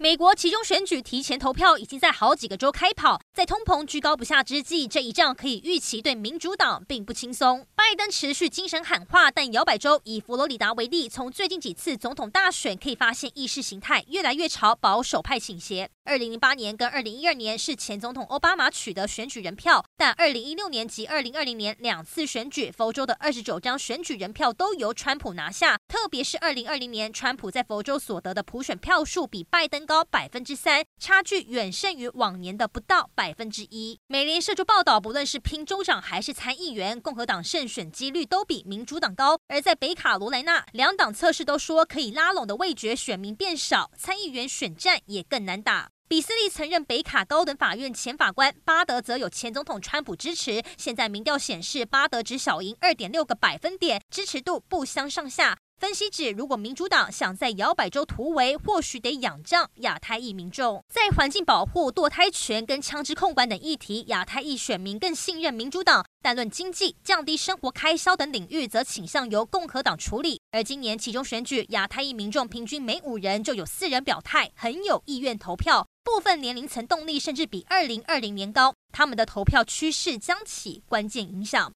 美国其中选举提前投票已经在好几个州开跑，在通膨居高不下之际，这一仗可以预期对民主党并不轻松。拜登持续精神喊话，但摇摆州以佛罗里达为例，从最近几次总统大选可以发现，意识形态越来越朝保守派倾斜。二零零八年跟二零一二年是前总统奥巴马取得选举人票，但二零一六年及二零二零年两次选举，佛州的二十九张选举人票都由川普拿下。特别是二零二零年，川普在佛州所得的普选票数比拜登高百分之三，差距远胜于往年的不到百分之一。美联社就报道，不论是拼州长还是参议员，共和党胜选几率都比民主党高。而在北卡罗来纳，两党测试都说可以拉拢的味觉选民变少，参议员选战也更难打。比斯利曾任北卡高等法院前法官，巴德则有前总统川普支持。现在民调显示，巴德只小赢二点六个百分点，支持度不相上下。分析指，如果民主党想在摇摆州突围，或许得仰仗亚太裔民众。在环境保护、堕胎权跟枪支控管等议题，亚太裔选民更信任民主党；但论经济、降低生活开销等领域，则倾向由共和党处理。而今年其中选举，亚太裔民众平均每五人就有四人表态，很有意愿投票。部分年龄层动力甚至比二零二零年高，他们的投票趋势将起关键影响。